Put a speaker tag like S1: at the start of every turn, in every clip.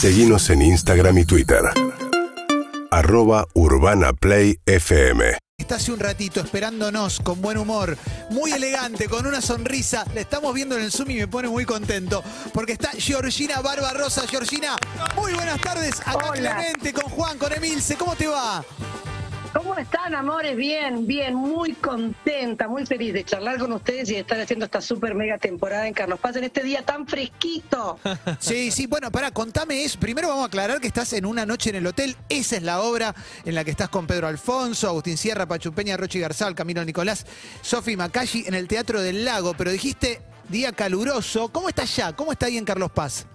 S1: Seguimos en Instagram y Twitter. Arroba Urbana Play FM.
S2: Está hace un ratito esperándonos con buen humor, muy elegante, con una sonrisa. La estamos viendo en el Zoom y me pone muy contento. Porque está Georgina Barbarosa. Georgina, muy buenas tardes. Acá
S3: Hola.
S2: Clemente, con Juan, con Emilce. ¿Cómo te va?
S3: ¿Cómo están, amores? Bien, bien, muy contenta, muy feliz de charlar con ustedes y de estar haciendo esta super mega temporada en Carlos Paz en este día tan fresquito.
S2: Sí, sí, bueno, pará, contame eso. Primero vamos a aclarar que estás en una noche en el hotel. Esa es la obra en la que estás con Pedro Alfonso, Agustín Sierra, Pachu Peña, Rochi Garzal, Camilo Nicolás, Sofi Macalli en el Teatro del Lago. Pero dijiste día caluroso. ¿Cómo está allá? ¿Cómo está ahí en Carlos Paz?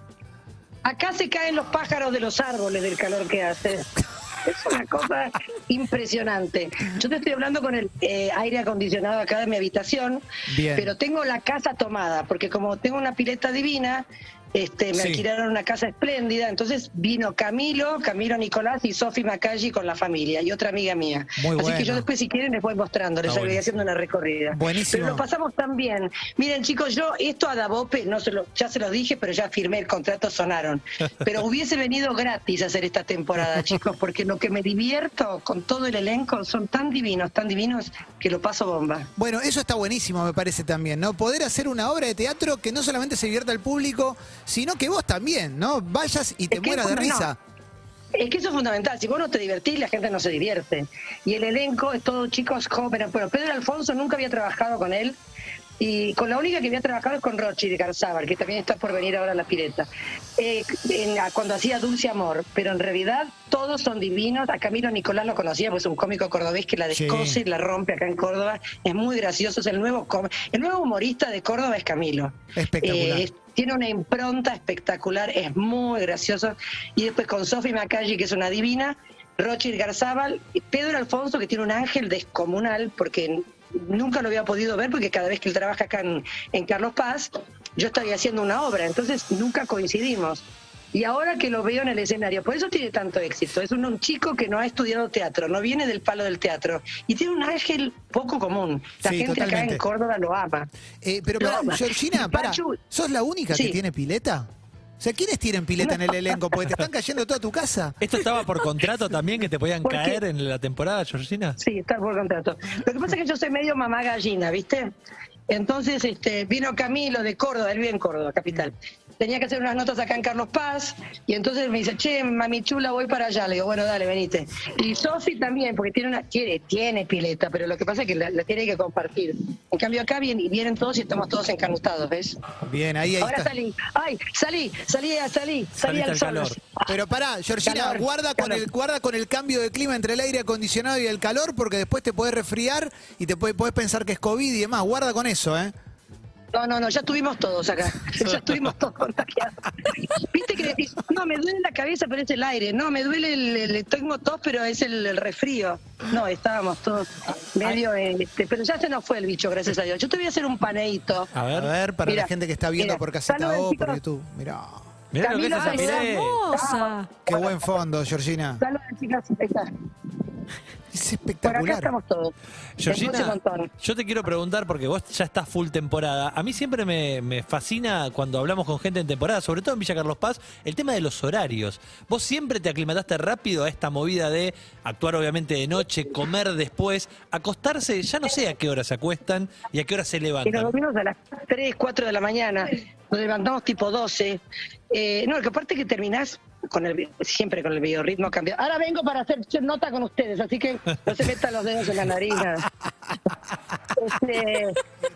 S3: Acá se caen los pájaros de los árboles del calor que hace. Es una cosa impresionante. Yo te estoy hablando con el eh, aire acondicionado acá de mi habitación,
S2: Bien.
S3: pero tengo la casa tomada, porque como tengo una pileta divina, este, me
S2: Sí.
S3: alquilaron una casa espléndida, entonces vino Camilo, Camilo Nicolás y Sofi Macalli con la familia y otra amiga mía.
S2: Muy
S3: Así que yo después, si quieren, les voy mostrando, les voy haciendo una recorrida.
S2: Buenísimo.
S3: Pero lo pasamos tan bien. Miren, chicos, yo esto a Dabope, no se lo, ya se lo dije, pero ya firmé el contrato, sonaron. Pero hubiese venido gratis a hacer esta temporada, chicos, porque lo que me divierto con todo el elenco son tan divinos, tan divinos, que lo paso bomba.
S2: Bueno, eso está buenísimo, me parece también, ¿no? Poder hacer una obra de teatro que no solamente se divierta al público, sino que vos también, ¿no? Vayas y te
S3: Es que
S2: mueras de
S3: no,
S2: risa.
S3: Es que eso es fundamental. Si vos no te divertís, la gente no se divierte. Y el elenco es todo chicos jóvenes. Bueno, Pedro Alfonso nunca había trabajado con él. Y con la única que había trabajado es con Rochi de Garzábal, que también está por venir ahora a la pileta. Eh, en la- cuando hacía Dulce Amor. Pero en realidad todos son divinos. A Camilo Nicolás lo conocía, pues es un cómico cordobés que la
S2: Sí.
S3: descose y la rompe acá en Córdoba. Es muy gracioso. Es el nuevo, el nuevo humorista de Córdoba es Camilo.
S2: Espectacular.
S3: Eh, tiene una impronta espectacular, es muy gracioso. Y después con Sofi Macalli, que es una divina, Rochir Garzábal, Pedro Alfonso, que tiene un ángel descomunal, porque nunca lo había podido ver, porque cada vez que él trabaja acá en, en Carlos Paz, yo estoy haciendo una obra, entonces nunca coincidimos. Y ahora que lo veo en el escenario, por eso tiene tanto éxito. Es un, un chico que no ha estudiado teatro, no viene del palo del teatro. Y tiene un ángel poco común. La
S2: Sí,
S3: gente acá
S2: totalmente.
S3: en Córdoba lo ama.
S2: Eh, pero
S3: ama.
S2: Georgina, para, ¿sos la única que tiene pileta? O sea, ¿quiénes tienen pileta en el elenco? Porque te están cayendo toda tu casa.
S4: ¿Esto estaba por contrato también que te podían
S3: Porque-
S4: caer en la temporada, Georgina?
S3: Sí, está por contrato. Lo que pasa es que yo soy medio mamá gallina, ¿viste? Entonces este, vino Camilo de Córdoba, él vive en Córdoba, capital. Tenía que hacer unas notas acá en Carlos Paz y entonces me dice, che, mami chula, voy para allá. Le digo, bueno, dale, venite. Y Sofi también, porque tiene una tiene, tiene pileta, pero lo que pasa es que la, la tiene que compartir. En cambio acá vienen, vienen todos y estamos todos encanutados, ¿ves?
S2: Bien, ahí, ahí
S3: Ahora
S2: está.
S3: salí, ay, salí, salí, salí, salí
S4: Saliste
S3: al sol.
S4: calor.
S2: Pero pará, Georgina,
S3: Calor,
S2: guarda con el guarda con el cambio de clima entre el aire acondicionado y el calor, porque después te puedes resfriar y te puede, puedes pensar que es COVID y demás. Guarda con eso, ¿eh?
S3: No, no, no, ya estuvimos todos acá. Ya estuvimos todos contagiados. Viste que decís, no, me duele la cabeza, pero es el aire. No, me duele el, el- tengo tos, pero es el, el resfrío. No, estábamos todos medio, este, pero ya se nos fue el bicho, gracias a Dios. Yo te voy a hacer un paneito.
S4: A
S2: A
S4: ver,
S2: ver, para
S3: Mira,
S2: la gente que está viendo por Caseta O, por. YouTube. Mirá.
S4: mirá lo que es esa.
S2: Qué buen fondo, Georgina.
S3: Saludos, chicas.
S2: Es
S3: Por acá
S2: espectacular.
S3: estamos todos.
S4: Georgina,
S3: montón.
S4: yo te quiero preguntar, porque vos ya estás full temporada. A mí siempre me, me fascina cuando hablamos con gente en temporada, sobre todo en Villa Carlos Paz, el tema de los horarios. Vos siempre te aclimataste rápido a esta movida de actuar obviamente de noche, comer después, acostarse, ya no sé a qué hora se acuestan y a qué hora se
S3: Y nos
S4: levantan.
S3: dormimos a las 3, 4 de la mañana, nos levantamos tipo 12. Eh, no, que aparte que terminás con el, siempre con el biorritmo cambiado. Ahora vengo para hacer nota con ustedes, así que no se metan los dedos en la nariz. nada. Este,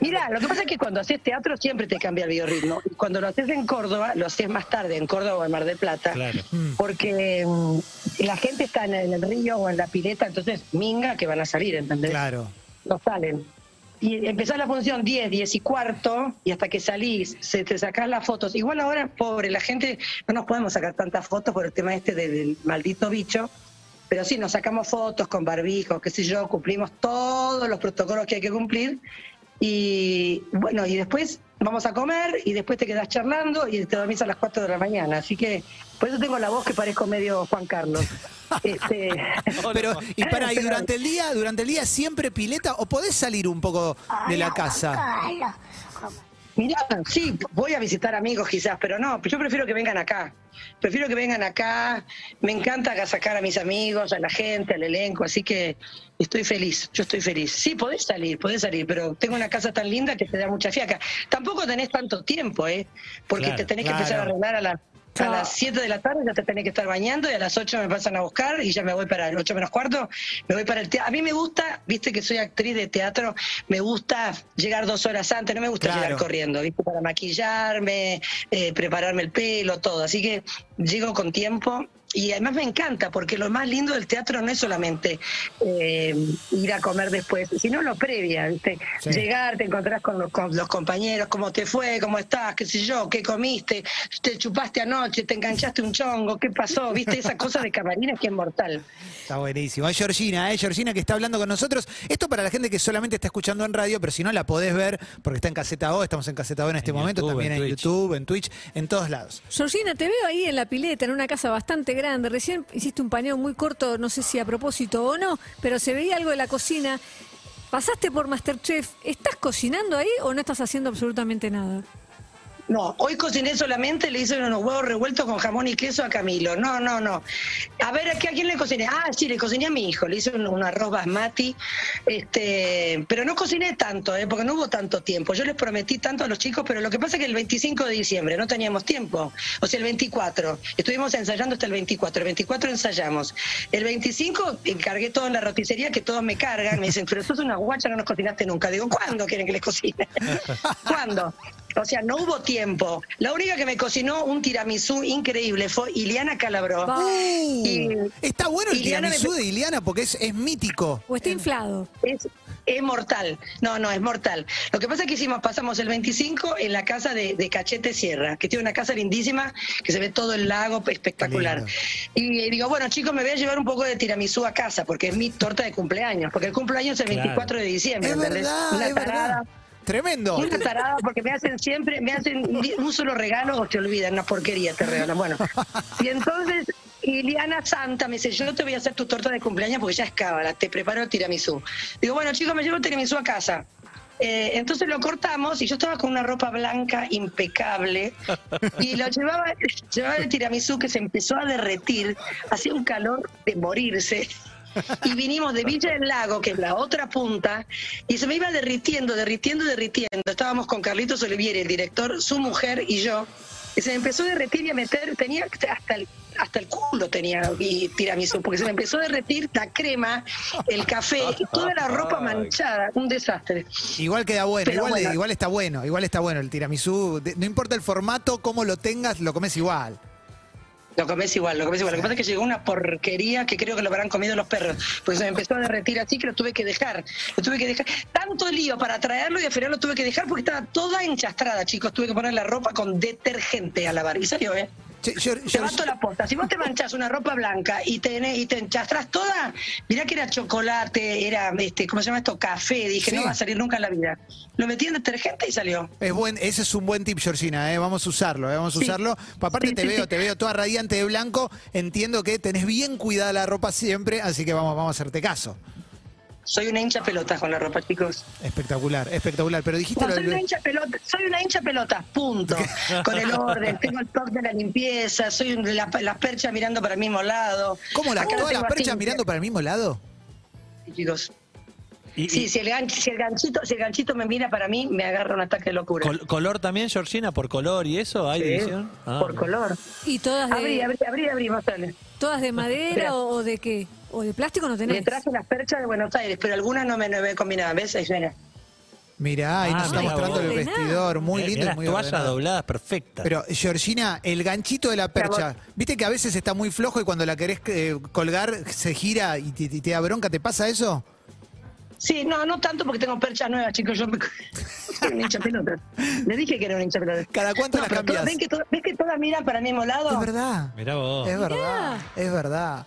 S3: mira, lo que pasa es que cuando haces teatro siempre te cambia el biorritmo. Y cuando lo haces en Córdoba, lo haces más tarde, en Córdoba o en Mar del Plata.
S4: Claro.
S3: Porque mm, la gente está en el río o en la pileta, entonces minga que van a salir, ¿entendés?
S2: Claro.
S3: no salen. Y empezás la función 10, 10 y cuarto, y hasta que salís, se te sacás las fotos. Igual ahora, pobre, la gente, no nos podemos sacar tantas fotos por el tema este de- del maldito bicho, pero sí, nos sacamos fotos con barbijos, qué sé yo, cumplimos todos los protocolos que hay que cumplir. Y bueno, y después vamos a comer y después te quedas charlando y te dormís a las 4 de la mañana. Así que por eso tengo la voz que parezco medio Juan Carlos. Este,
S2: Pero, y para, y durante el día, durante el día siempre pileta, o podés salir un poco de la casa.
S3: Mirá, sí, voy a visitar amigos quizás, pero no, yo prefiero que vengan acá. Prefiero que vengan acá. Me encanta sacar a mis amigos, a la gente, al elenco, así que estoy feliz, yo estoy feliz. Sí, podés salir, podés salir, pero tengo una casa tan linda que te da mucha fiaca. Tampoco tenés tanto tiempo, ¿eh? Porque
S4: Claro,
S3: te tenés que empezar a arreglar a la... A las 7 de la tarde ya te tenés que estar bañando y a las 8 me pasan a buscar y ya me voy para el 8 menos cuarto, me voy para el teatro. A mí me gusta, viste que soy actriz de teatro, me gusta llegar dos horas antes, no me gusta
S2: Claro.
S3: llegar corriendo, viste, para maquillarme, eh, prepararme el pelo, todo. Así que llego con tiempo y además me encanta porque lo más lindo del teatro no es solamente eh, ir a comer después, sino lo previa, ¿viste?
S2: Sí.
S3: Llegar, te encontrás con los, con los compañeros, cómo te fue, cómo estás, qué sé yo, qué comiste, te chupaste anoche, te enganchaste un chongo, qué pasó, ¿viste? Esa cosa de camarines que es mortal.
S2: Está buenísimo. Es Georgina, ¿eh? Georgina que está hablando con nosotros. Esto para la gente que solamente está escuchando en radio, pero si no la podés ver, porque está en Caseta O, estamos en Caseta O en este
S4: En
S2: momento,
S4: YouTube,
S2: también
S4: en
S2: en. YouTube, en Twitch, en todos lados.
S5: Georgina, te veo ahí en la pileta, en una casa bastante grande. Recién hiciste un paneo muy corto, no sé si a propósito o no, pero se veía algo de la cocina. ¿Pasaste por Masterchef? ¿Estás cocinando ahí o no estás haciendo absolutamente nada?
S3: No, hoy cociné solamente, le hice unos huevos revueltos con jamón y queso a Camilo. No, no, no. A ver, ¿a, qué- a quién le cociné? Ah, sí, le cociné a mi hijo, le hice un, un arroz basmati, este, pero no cociné tanto, ¿eh? porque no hubo tanto tiempo. Yo les prometí tanto a los chicos, pero lo que pasa es que el 25 de diciembre no teníamos tiempo. O sea, el 24. Estuvimos ensayando hasta el 24. El 24 ensayamos. El 25 encargué todo en la roticería, que todos me cargan. Me dicen, pero sos una guacha, no nos cocinaste nunca. Digo, ¿cuándo quieren que les cocine? ¿Cuándo? O sea, no hubo tiempo. La única que me cocinó un tiramisú increíble fue Iliana Calabró. Y
S2: Está bueno el
S3: Iliana me-
S2: tiramisú de Iliana porque es, es mítico.
S5: ¿O está inflado?
S3: es, es mortal. No, no, es mortal. Lo que pasa es que hicimos, pasamos el 25 en la casa de, de Cachete Sierra, que tiene una casa lindísima, que se ve todo el lago, espectacular. Y digo, bueno, chicos, me voy a llevar un poco de tiramisú a casa, porque es mi torta de cumpleaños, porque el cumpleaños es el
S4: Claro.
S3: 24 de diciembre,
S2: Es
S3: ¿entendés?
S2: verdad,
S3: Una
S2: es verdad. Tremendo.
S3: Una tarada porque me hacen siempre, me hacen un solo regalo o te olvidan, una porquería te regalan. Bueno, y entonces Iliana Santa me dice, yo te voy a hacer tu torta de cumpleaños porque ya es cábala, te preparo el tiramisú. Digo, bueno chicos, me llevo el tiramisú a casa. Eh, entonces lo cortamos y yo estaba con una ropa blanca impecable y lo llevaba, llevaba el tiramisú que se empezó a derretir, hacía un calor de morirse y vinimos de Villa del Lago, que es la otra punta, y se me iba derritiendo, derritiendo, derritiendo. Estábamos con Carlitos Olivieri, el director, su mujer y yo, y se me empezó a derretir y a meter, tenía hasta el, hasta el culo tenía y tiramisú, porque se me empezó a derretir la crema, el café y toda la ropa manchada, un desastre.
S2: Igual queda bueno, igual,
S3: bueno.
S2: igual está bueno, igual está bueno el tiramisú. No importa el formato, cómo lo tengas, lo comes igual.
S3: Lo comés igual, lo comés igual. Lo que pasa es que llegó una porquería que creo que lo habrán comido los perros. Porque se me empezó a derretir así que lo tuve que dejar. Lo tuve que dejar. Tanto lío para traerlo y al final lo tuve que dejar porque estaba toda enchastrada, chicos. Tuve que poner la ropa con detergente a lavar. Y salió, ¿eh? Te mato la posta. Si vos te manchás una ropa blanca y te, y te enchastras toda, mirá que era chocolate, era, este, ¿cómo se llama esto? Café. Dije,
S2: Sí.
S3: no va a salir nunca en la vida. Lo metí en detergente y salió.
S2: Es buen, ese es un buen tip, Georgina, ¿eh? vamos a usarlo, ¿eh? vamos a
S3: Sí.
S2: usarlo. Aparte
S3: Sí,
S2: te veo, te veo toda radiante de blanco, entiendo que tenés bien cuidada la ropa siempre, así que vamos, vamos a hacerte caso.
S3: Soy una hincha pelota con la ropa, chicos.
S2: Espectacular, espectacular. Pero dijiste
S3: No,
S2: lo
S3: soy
S2: del-
S3: una hincha pelota, soy una hincha pelota, punto. Con el orden, tengo el top de la limpieza, soy un- la- las perchas mirando para el mismo lado.
S2: ¿Cómo la, todas las perchas
S3: así,
S2: mirando para el mismo lado?
S3: Chicos.
S4: Y-
S3: Sí,
S4: y
S3: si el, ganch- si, el ganchito, si el ganchito me mira para mí, me agarra un ataque de locura.
S4: col- ¿Color también, Georgina? ¿Por color y eso? ¿Hay
S3: Sí,
S4: división? Ah,
S3: por color.
S5: ¿Y todas
S3: Abrí,
S5: de,
S3: abrí, abrí, abrí,
S5: todas de madera o de qué? ¿O de plástico no
S3: Me
S5: tenés?
S3: traje las perchas de Buenos Aires, pero algunas no me, no me combinaban. ¿Ves? Ahí suena.
S2: Mirá, ahí
S4: Ah,
S2: nos está mostrando el vestidor, muy
S4: mirá
S2: lindo y
S4: las
S2: muy
S4: toallas
S2: ordenado.
S4: dobladas perfectas.
S2: Pero, Georgina, el ganchito de la percha, viste que a veces está muy flojo y cuando la querés eh, colgar se gira y te, da bronca, ¿te pasa eso?
S3: Sí, no, no tanto porque tengo perchas nuevas, chicos. Yo me... soy un hincha pelota. Le dije que era un hincha pelota.
S2: ¿Cada cuánto
S3: No,
S2: la
S3: pero
S2: cambias?
S3: todas- ¿ven, que todas, ¿Ven que todas miran para el mismo lado?
S2: Es verdad.
S4: Mirá vos.
S2: Es verdad, es verdad.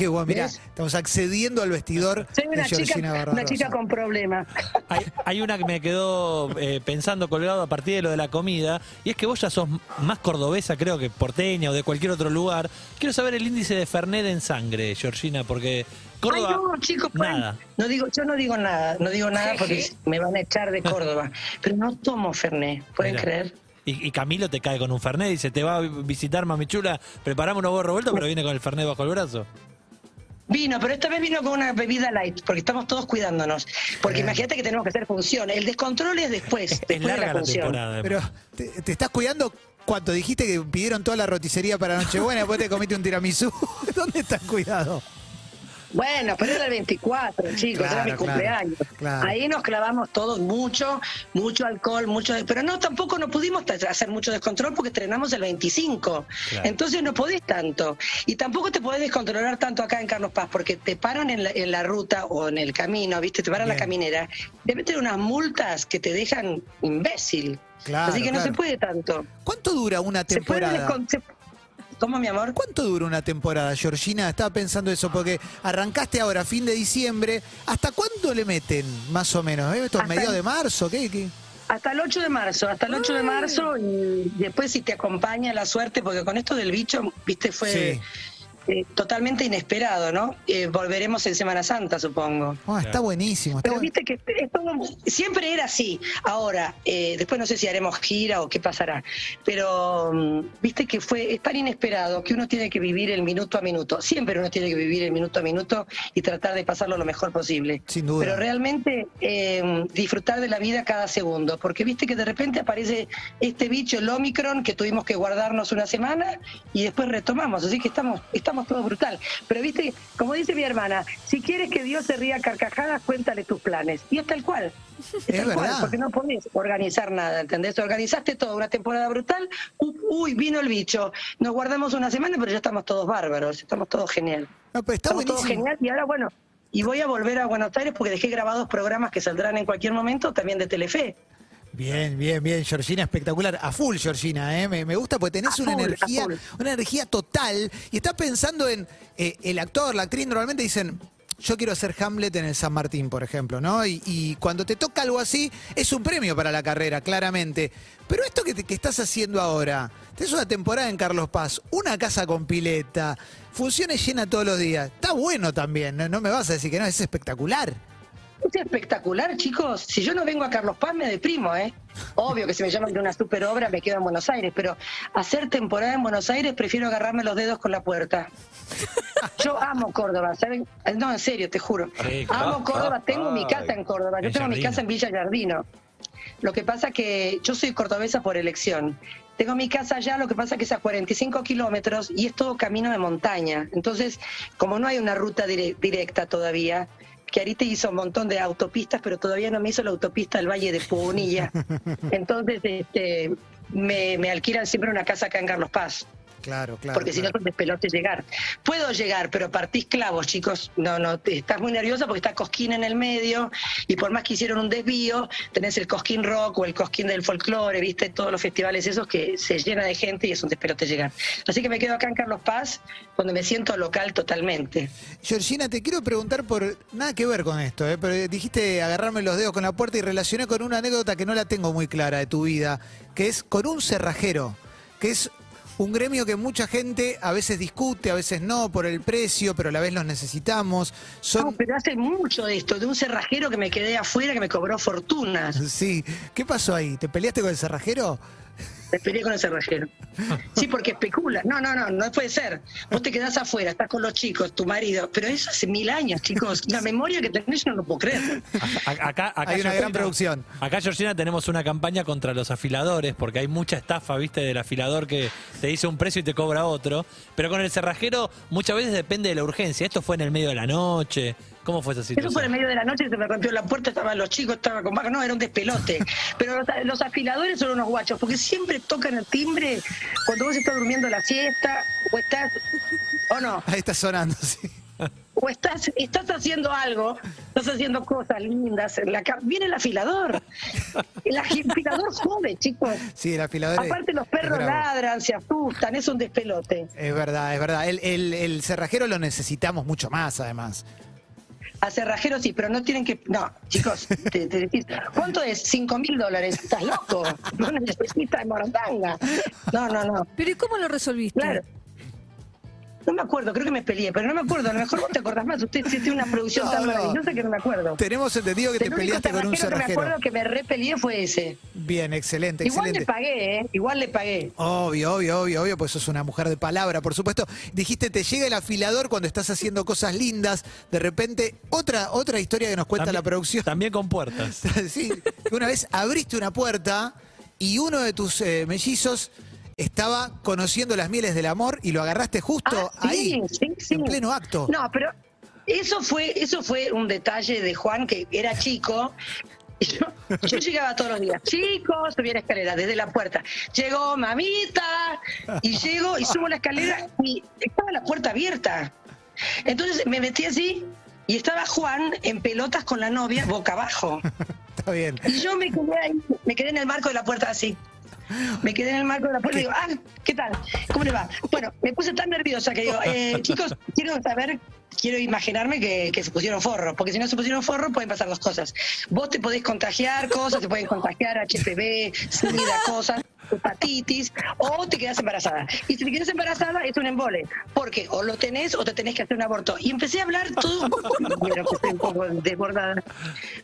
S2: Qué
S3: ¿Ves?
S2: estamos accediendo al vestidor
S3: Soy
S2: de
S3: una
S2: Georgina
S3: chica, una chica con problemas.
S4: Hay, hay una que me quedó eh, pensando colgado a partir de lo de la comida, y es que vos ya sos más cordobesa, creo que porteña o de cualquier otro lugar. Quiero saber el índice de Fernet en sangre, Georgina, porque Córdoba,
S3: Ay, no, chicos, pues,
S4: nada.
S3: No digo, yo no digo nada, no digo nada porque me van a echar de Córdoba. Pero no tomo Fernet, ¿pueden creer?
S4: Y, y Camilo te cae con un Fernet y dice, te va a visitar Mami Chula, preparamos unos huevos revueltos, pero viene con el Fernet bajo el brazo.
S3: Vino, pero esta vez vino con una bebida light, porque estamos todos cuidándonos. Porque imagínate que tenemos que hacer función. El descontrol es después,
S4: Es
S3: después de la
S4: la
S3: función.
S4: temporada.
S2: Pero te, te estás cuidando cuánto dijiste que pidieron toda la roticería para Nochebuena, después te comiste un tiramisú. ¿Dónde estás cuidado?
S3: Bueno, pero era el 24, chicos, era mi
S2: claro,
S3: cumpleaños.
S2: claro.
S3: Ahí nos clavamos todos mucho, mucho alcohol, mucho. Pero no, tampoco no pudimos hacer mucho descontrol porque estrenamos el 25.
S4: Claro.
S3: Entonces no podés tanto. Y tampoco te podés descontrolar tanto acá en Carlos Paz porque te paran en la, en la ruta o en el camino, ¿viste? Te paran la caminera. Te meten unas multas que te dejan imbécil.
S2: Claro,
S3: Así que no se puede tanto.
S2: ¿Cuánto dura una
S3: Se puede
S2: temporada?
S3: se- ¿Cómo, mi amor?
S2: ¿Cuánto dura una temporada, Georgina? Estaba pensando eso, porque arrancaste ahora, fin de diciembre. ¿Hasta cuándo le meten, más o menos? ¿Eh? ¿Esto es
S3: Hasta-
S2: mediados de marzo? ¿Qué? qué?
S3: Hasta el 8 de marzo, hasta el 8 de marzo y después si te acompaña la suerte, porque con esto del bicho, viste, fue
S2: Sí.
S3: Eh, totalmente inesperado, ¿no? Eh, volveremos en Semana Santa, supongo.
S2: Ah, está buenísimo. Está
S3: Pero
S2: buen-
S3: viste que es todo- siempre era así. Ahora, eh, después no sé si haremos gira o qué pasará, pero mm, viste que fue es tan inesperado que uno tiene que vivir el minuto a minuto. Siempre uno tiene que vivir el minuto a minuto y tratar de pasarlo lo mejor posible.
S2: Sin duda.
S3: Pero realmente eh, disfrutar de la vida cada segundo, porque viste que de repente aparece este bicho, el Omicron, que tuvimos que guardarnos una semana y después retomamos. Así que estamos, estamos todos brutal. Pero viste, como dice mi hermana, si quieres que Dios se ría a carcajadas, cuéntale tus planes. Y es tal cual.
S2: Es,
S3: tal cual,
S2: verdad.
S3: porque no podés organizar nada, ¿entendés? Organizaste toda una temporada brutal, uy, vino el bicho, nos guardamos una semana, pero ya estamos todos bárbaros, estamos todos genial.
S2: No, pero está
S3: Estamos todos genial y ahora bueno, y voy a volver a Buenos Aires porque dejé grabados programas que saldrán en cualquier momento también de Telefe.
S2: Bien, bien, bien, Georgina, espectacular. A full, Georgina, ¿eh? me, me gusta porque tenés
S3: A
S2: una
S3: full,
S2: energía, una energía total y estás pensando en eh, el actor, la actriz, normalmente dicen, yo quiero ser Hamlet en el San Martín, por ejemplo, ¿no? Y, y cuando te toca algo así, es un premio para la carrera, claramente. Pero esto que, te- que estás haciendo ahora, tenés una temporada en Carlos Paz, una casa con pileta, funciones llenas todos los días, está bueno también, no, no me vas a decir que no, es espectacular.
S3: Es espectacular, chicos. Si yo no vengo a Carlos Paz, me deprimo, ¿eh? Obvio que si me llaman de una super obra, me quedo en Buenos Aires, pero hacer temporada en Buenos Aires, prefiero agarrarme los dedos con la puerta. Yo amo Córdoba, ¿saben? No, en serio, te juro.
S4: Rico.
S3: Amo Córdoba, tengo mi casa en Córdoba, yo
S4: En
S3: tengo mi
S4: Jardino.
S3: casa en Villa Yardino. Lo que pasa que yo soy cordobesa por elección. Tengo mi casa allá, lo que pasa que es a 45 kilómetros y es todo camino de montaña. Entonces, como no hay una ruta dire- directa todavía, que Arite hizo un montón de autopistas, pero todavía no me hizo la autopista del Valle de Punilla. Entonces, este, me, me alquilan siempre una casa acá en Carlos Paz.
S2: Claro, claro.
S3: porque si no
S2: claro.
S3: es un despelote llegar. Puedo llegar, pero partís clavos, chicos. No, no, estás muy nerviosa porque está Cosquín en el medio y por más que hicieron un desvío, tenés el Cosquín Rock o el Cosquín del folclore, viste, todos los festivales esos que se llena de gente y es un despelote llegar. Así que me quedo acá en Carlos Paz, donde me siento local totalmente.
S2: Georgina, te quiero preguntar por nada que ver con esto, ¿eh? pero dijiste agarrarme los dedos con la puerta y relacioné con una anécdota que no la tengo muy clara de tu vida, que es con un cerrajero, que es un gremio que mucha gente a veces discute, a veces no, por el precio, pero a la vez los necesitamos.
S3: No, pero hace mucho de esto, de un cerrajero que me quedé afuera que me cobró fortunas.
S2: sí, ¿qué pasó ahí? ¿Te peleaste con el cerrajero?
S3: Me peleé con el cerrajero. Sí, porque especula. No, no, no, no puede ser. Vos te quedás afuera, estás con los chicos, tu marido. Pero eso hace mil años, chicos. La memoria que tenés yo no lo puedo creer.
S4: Acá, acá,
S2: Hay una gran producción.
S4: Acá, Georgina, tenemos una campaña contra los afiladores, porque hay mucha estafa, viste, del afilador que te dice un precio y te cobra otro. Pero con el cerrajero muchas veces depende de la urgencia. Esto fue en el medio de la noche. ¿Cómo fue esa situación?
S3: Eso fue en medio de la noche, se me rompió la puerta, estaban los chicos, estaba con vaca. No, era un despelote. Pero los, los afiladores son unos guachos, porque siempre tocan el timbre cuando vos estás durmiendo la siesta, o estás, o no,
S2: Ahí está sonando, sí.
S3: o estás, estás haciendo algo, estás haciendo cosas lindas en la ca- Viene el afilador. El afilador jode, chicos.
S2: Sí, el afilador es-
S3: Aparte los perros ladran, se asustan, es un despelote.
S2: Es verdad, es verdad. El, el- el cerrajero lo necesitamos mucho más, además.
S3: A cerrajeros sí, pero no tienen que... No, chicos, te, te decís, ¿cuánto es? ¿Cinco mil dólares? ¿Estás loco? No necesitas morondanga. No, no, no.
S5: Pero ¿y cómo lo resolviste?
S3: Claro. No me acuerdo, creo que me peleé, pero no me acuerdo. A lo mejor vos te acordás más. Usted tiene una producción
S2: No,
S3: tan
S2: no.
S3: maravillosa que no me acuerdo.
S2: Tenemos entendido que te
S3: El único
S2: peleaste con un
S3: cerrajero que me acuerdo que me repelié fue ese.
S2: Bien, excelente,
S3: Igual le
S2: excelente.
S3: pagué, ¿eh? Igual le pagué.
S2: Obvio, obvio, obvio, obvio, pues sos una mujer de palabra, por supuesto. Dijiste, te llega el afilador cuando estás haciendo cosas lindas. De repente, otra, otra historia que nos cuenta
S4: También-
S2: la producción.
S4: También con puertas.
S2: sí, una vez abriste una puerta y uno de tus eh, mellizos estaba conociendo las mieles del amor y lo agarraste justo
S3: Ah,
S2: ahí,
S3: sí, sí.
S2: en pleno acto.
S3: No, pero eso fue, eso fue un detalle de Juan que era chico. Yo, yo llegaba todos los días, chicos, subí la escalera desde la puerta. Llegó mamita, y llego y subo la escalera y estaba la puerta abierta. Entonces me metí así y estaba Juan en pelotas con la novia boca abajo.
S2: Está bien.
S3: Y yo me quedé ahí, me quedé en el marco de la puerta así. Me quedé en el marco de la puerta y digo, ah, ¿qué tal? ¿Cómo le va? Bueno, me puse tan nerviosa que digo, eh, chicos, quiero saber, quiero imaginarme que, que se pusieron forro, porque si no se pusieron forro pueden pasar dos cosas. Vos te podés contagiar cosas, te pueden contagiar HPV, SIDA, cosas, hepatitis, o te quedas embarazada. Y si te quedas embarazada es un embole, porque o lo tenés o te tenés que hacer un aborto. Y empecé a hablar todo, que estoy un poco desbordada.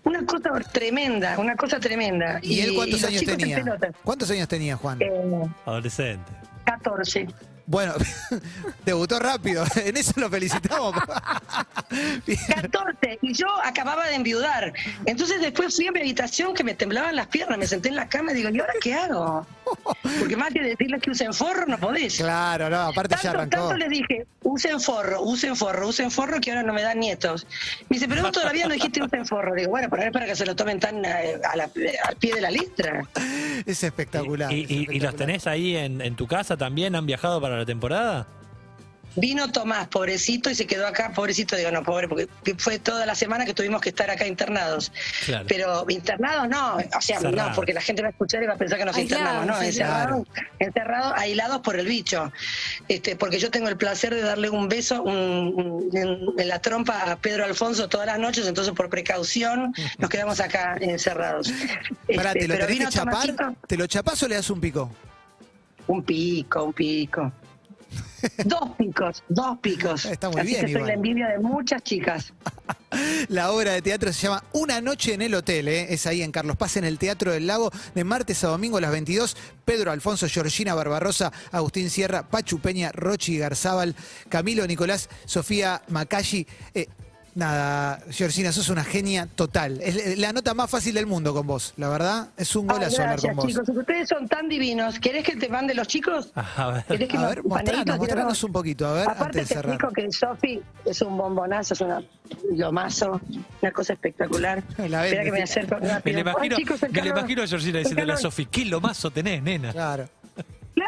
S3: Una cosa tremenda, una cosa tremenda.
S2: ¿Y él cuántos años tenía? ¿Cuántos años tenía, Juan?
S3: Eh,
S4: Adolescente.
S3: 14.
S2: Bueno, debutó rápido. En eso lo felicitamos. Bien.
S3: 14 y yo acababa de enviudar. Entonces después fui a mi habitación que me temblaban las piernas, me senté en la cama y digo, ¿y ahora qué hago? Porque más que decirles que usen forro no podés.
S2: Claro, no, aparte ya
S3: Tanto,
S2: arrancó.
S3: tanto les dije, usen forro, usen forro, usen forro, que ahora no me dan nietos. Me dice, pero vos todavía no dijiste usen forro. Digo, bueno, pero es para que se lo tomen tan eh, a la- al pie de la letra.
S2: Es espectacular.
S4: ¿Y,
S2: es
S4: y- y los tenés ahí en, en tu casa también? ¿Han viajado para la temporada?
S3: Vino Tomás, pobrecito, y se quedó acá, pobrecito, digo, no, pobre, porque fue toda la semana que tuvimos que estar acá internados.
S4: Claro.
S3: Pero internados no, o sea, no, porque la gente va a escuchar y va a pensar que nos internamos, no, encerrados, encerrados, aislados por el bicho. Este, porque yo tengo el placer de darle un beso un- un- en, en la trompa a Pedro Alfonso todas las noches, entonces por precaución nos quedamos acá encerrados.
S2: Pará,
S3: Este,
S2: ¿te lo
S3: pero
S2: tenés que
S3: vino
S2: chapar?
S3: Tomasito,
S2: ¿Te lo chapás o le das un pico?
S3: un pico, un pico. Dos picos, dos picos.
S2: Está muy
S3: Así
S2: bien,
S3: que soy la envidia de muchas chicas.
S2: La obra de teatro se llama Una noche en el hotel, ¿eh? es ahí en Carlos Paz, en el Teatro del Lago, de martes a domingo a las 22. Pedro Alfonso, Georgina Barbarosa, Agustín Sierra, Pachu Peña, Rochi Garzábal, Camilo Nicolás, Sofía Macashi. Eh, nada, Georgina, sos una genia total. Es la nota más fácil del mundo con vos, la verdad. Es un golazo hablar
S3: gracias,
S2: con vos.
S3: chicos. Ustedes son tan divinos. ¿Querés que te mande los chicos?
S4: A ver.
S3: ¿Querés que
S2: A
S3: me-
S2: ver,
S3: un
S2: mostranos,
S3: panelito,
S2: mostranos
S3: tiramos?
S2: un poquito, a ver,
S3: Aparte
S2: antes de
S3: te
S2: cerrar.
S3: explico que Sofi es un bombonazo, es una lomazo, una cosa espectacular.
S2: La
S3: Espera que me acerco
S4: Me
S3: rápido.
S4: le imagino,
S3: Ay, chicos, el
S4: me le imagino a Georgina diciéndole a. Sofi, ¿qué lomazo tenés, nena?
S2: Claro.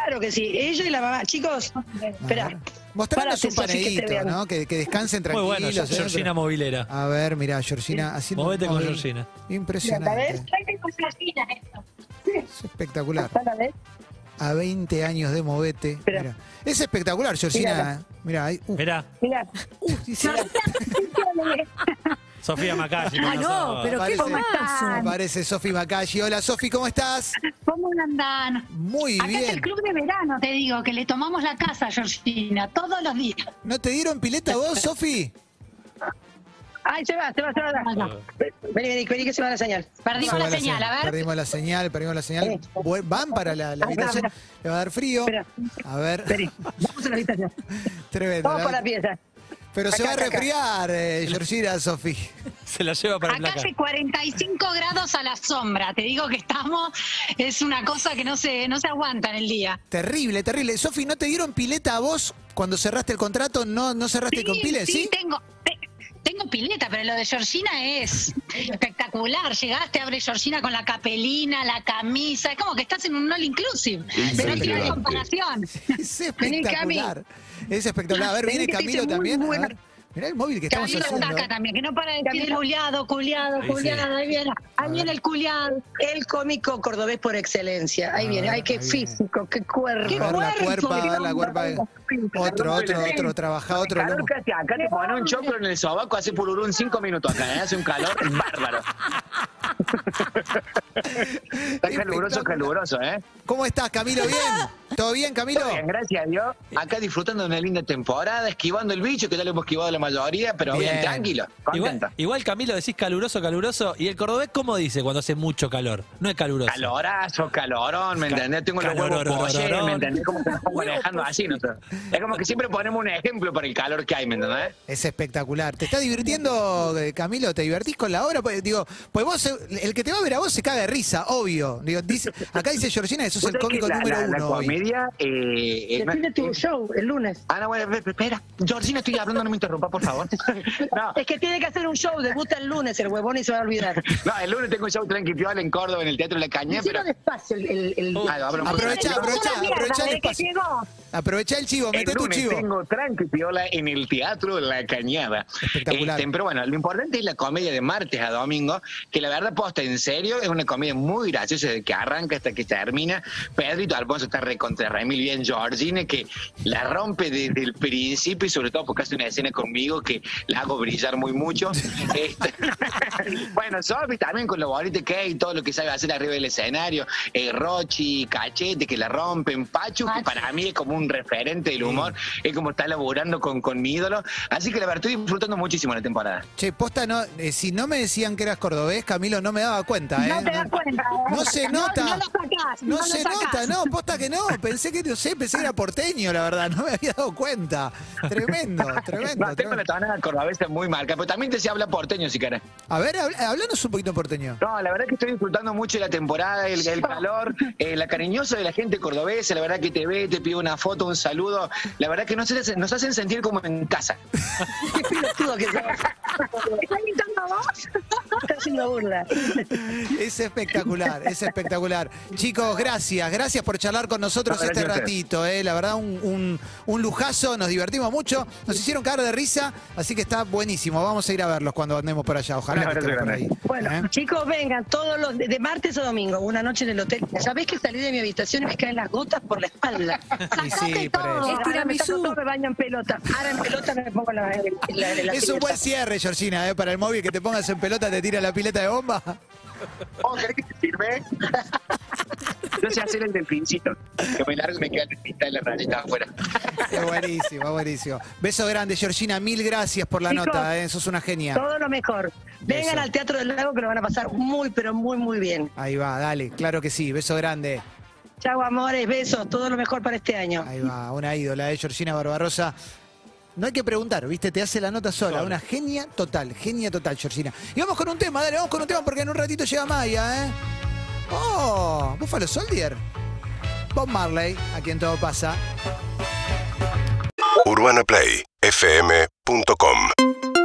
S3: Claro que sí, ella y la mamá. Chicos, espera.
S2: Mostranos
S3: Párate,
S2: un
S3: Sofi, que.
S2: ¿no? Que, que descansen
S4: Muy
S2: tranquilos.
S4: bueno,
S2: ¿eh?
S4: Georgina Movilera.
S2: A ver, mira, Georgina haciendo.
S4: Movete con
S2: móvil.
S4: Georgina.
S2: Impresionante. Es espectacular.
S3: ¿Está la vez?
S2: A 20 años de movete.
S3: Espera.
S2: Mirá. Es espectacular, Georgina. Mira, ahí. uh,
S4: Mirá,
S3: Mira,
S2: dice-
S4: Sofía Macalle.
S5: Ah, no, pero qué gomazo.
S2: Aparece Sofi Macashi. Hola, Sofi, ¿cómo estás?
S6: ¿Cómo andan?
S2: Muy
S6: Acá es el
S2: bien.
S6: club de verano, te digo, que le tomamos la casa a Georgina todos los días.
S2: ¿No te dieron pileta vos, Sofi?
S3: ay, se va, se va, se va. Vení, vení, vení, que se va la señal.
S6: Perdimos
S2: Se va
S6: la señal, a ver.
S2: Perdimos la señal, perdimos la señal.
S3: Eh.
S2: Van para la, la
S3: Ah,
S2: habitación.
S3: espera,
S2: Le va a dar frío.
S3: Espera.
S2: A ver.
S3: Vení, vamos a la habitación.
S2: Tremendo.
S3: Vamos
S2: la-
S3: por la pieza.
S2: Pero se va a
S3: acá,
S2: resfriar, eh, Georgina, Sofi.
S4: Se la lleva para el
S6: Acá hace 45 grados a la sombra, te digo que estamos, es una cosa que no se, no se aguanta en el día.
S2: Terrible, terrible. Sofi, ¿no te dieron pileta a vos cuando cerraste el contrato? ¿No, no cerraste con piles?
S6: sí,
S2: ¿Sí?
S6: tengo, te- tengo pileta, pero lo de Georgina es espectacular. Llegaste, abre Georgina con la capelina, la camisa, es como que estás en un all inclusive. Pero no tiene comparación.
S2: Es espectacular. Es espectacular. A ver, viene Camilo también. Mirá el móvil que estamos
S6: Camilo
S2: haciendo.
S6: Taca también, que no para de decir culiado, culiado,
S4: Ahí sí.
S6: culiado, ahí viene, ahí viene el culiado.
S3: El cómico cordobés por excelencia. Ahí
S2: A
S3: viene. Ay, qué físico, qué cuerpo.
S2: A ver la cuerpa, la cuerpa. Otro, otro, otro, trabaja otro.
S7: calor que hace acá, te pones un choclo en el sobaco, hace pururú en cinco minutos acá, ¿eh? hace un calor bárbaro. Está caluroso, caluroso, ¿eh?
S2: ¿Cómo estás, Camilo? ¿Bien? ¿Todo bien, Camilo?
S7: Todo bien, gracias a Dios. Acá disfrutando de una linda temporada, esquivando el bicho, que ya lo hemos esquivado la mayoría, pero bien,
S2: Bien.
S7: tranquilo,
S4: Igual,
S7: contento.
S4: igual, Camilo decís caluroso, caluroso. ¿Y el cordobés cómo dice cuando hace mucho calor? No es caluroso.
S7: Calorazo, calorón, ¿me
S4: Ca-
S7: entendés? Tengo los huevos pollés, ¿me entendés? Como que nos estamos manejando así nosotros. Es como que siempre ponemos un ejemplo para el calor que hay, ¿me entendés?
S2: Es espectacular. ¿Te está divirtiendo, Camilo? ¿Te divertís con la obra? Pues, digo, pues vos, el que te va a ver a vos se caga de risa, obvio. Digo, dice, acá dice Georgina que sos el cómico
S7: la-
S2: número
S7: la, la
S2: uno hoy.
S7: Comedia... Eh,
S3: Decime tu show el lunes.
S7: Ah, no, bueno, espera. Georgina, estoy hablando, no me interrumpa, por favor. No,
S3: Es que tiene que hacer un show, debuta el lunes el huevón y se va a olvidar.
S7: no, el lunes tengo un show tranqui piola en Córdoba, en el Teatro de la Caña, pero...
S3: Despacio el... el, el-
S7: Ah, abro mucho.
S2: Aprovecha, aprovecha,
S3: mierda,
S2: aprovecha el
S3: desde que
S2: espacio. Aprovecha el chivo,
S7: El
S2: mete tu
S7: lunes
S2: chivo.
S7: tengo tranqui piola en el Teatro de la Cañada.
S2: Espectacular.
S7: Este, pero bueno, lo importante es la comedia de martes a domingo, que la verdad, posta, en serio, es una comedia muy graciosa desde que arranca hasta que termina. Pedrito Alfonso está recontra remil bien, Georgina, que la rompe desde el principio y sobre todo porque hace una escena conmigo que la hago brillar muy mucho. Este, bueno, Sofi también con lo bonito que es y todo lo que sabe hacer arriba del escenario. Eh, Rochi, Cachete, que la rompen. Pachu, que para mí es como un referente del humor. Es como está laburando con, con mi ídolo. Así que la verdad, estoy disfrutando muchísimo la temporada.
S2: Che, posta, no, eh, si no me decían que eras cordobés, Camilo, no me daba cuenta, ¿eh?
S6: No te das cuenta. ¿eh?
S2: No se nota.
S6: No, no lo sacás.
S2: No
S6: lo
S2: se
S6: sacás.
S2: nota, no, posta que no. Pensé que, no sé, pensé que era porteño, la verdad. No me había dado cuenta. Tremendo, tremendo.
S7: No, tengo la tonada cordobesa muy marca, pero también te se habla porteño si querés.
S2: A ver, hablanos un poquito porteño.
S7: No, la verdad que estoy disfrutando mucho de la temporada, el, el calor, eh, la cariñosa de la gente cordobesa, la verdad que te ve, te pide una foto, un saludo, la verdad que nos, hacen- nos hacen sentir como en casa.
S3: Qué pelotudo que sos.
S6: ¿Estás gritando vos?
S3: Está haciendo burla.
S2: Es espectacular, es espectacular. Chicos, gracias, gracias por charlar con nosotros
S7: No,
S2: este ratito. eh. La verdad, un, un- un lujazo, nos divertimos mucho, nos hicieron caer de risa, así que está buenísimo. Vamos a ir a verlos cuando andemos por allá. Ojalá que estén por ahí.
S3: Bueno,
S2: ¿eh?
S3: chicos, vengan todos los de, de martes a domingo, una noche en el hotel. ¿Sabés que salí de mi habitación y me caen las gotas por la espalda?
S2: Sí, sí, por eso.
S5: Es tiramisú.
S3: todo, me baño en pelota. Ahora en pelota me pongo la, la, la, la
S2: Es un buen cierre, Georgina, eh, para el móvil que te pongas en pelota, te tira la pileta de bomba.
S7: Oh, ¿querés que te sirve? Yo sé hacer el delfincito, que me largo y me queda la tinta de la rayita afuera.
S2: Es buenísimo, buenísimo. Beso grande, Georgina, mil gracias por la
S3: Chicos,
S2: nota, eh, sos una genia.
S3: Todo lo mejor. Vengan al Teatro del Lago que lo van a pasar muy, pero muy, muy bien.
S2: Ahí va, dale, claro que sí, beso grande.
S3: Chau, amores, besos, todo lo mejor para este año.
S2: Ahí va, una ídola de Georgina Barbarosa. No hay que preguntar, ¿viste? Te hace la nota
S4: sola.
S2: Una genia total, genia total, Georgina. Y vamos con un tema, dale, vamos con un tema porque en un ratito llega Maya, ¿eh? ¡Oh! Buffalo Soldier. Bob Marley, a quien todo pasa.
S1: UrbanaPlayFM.com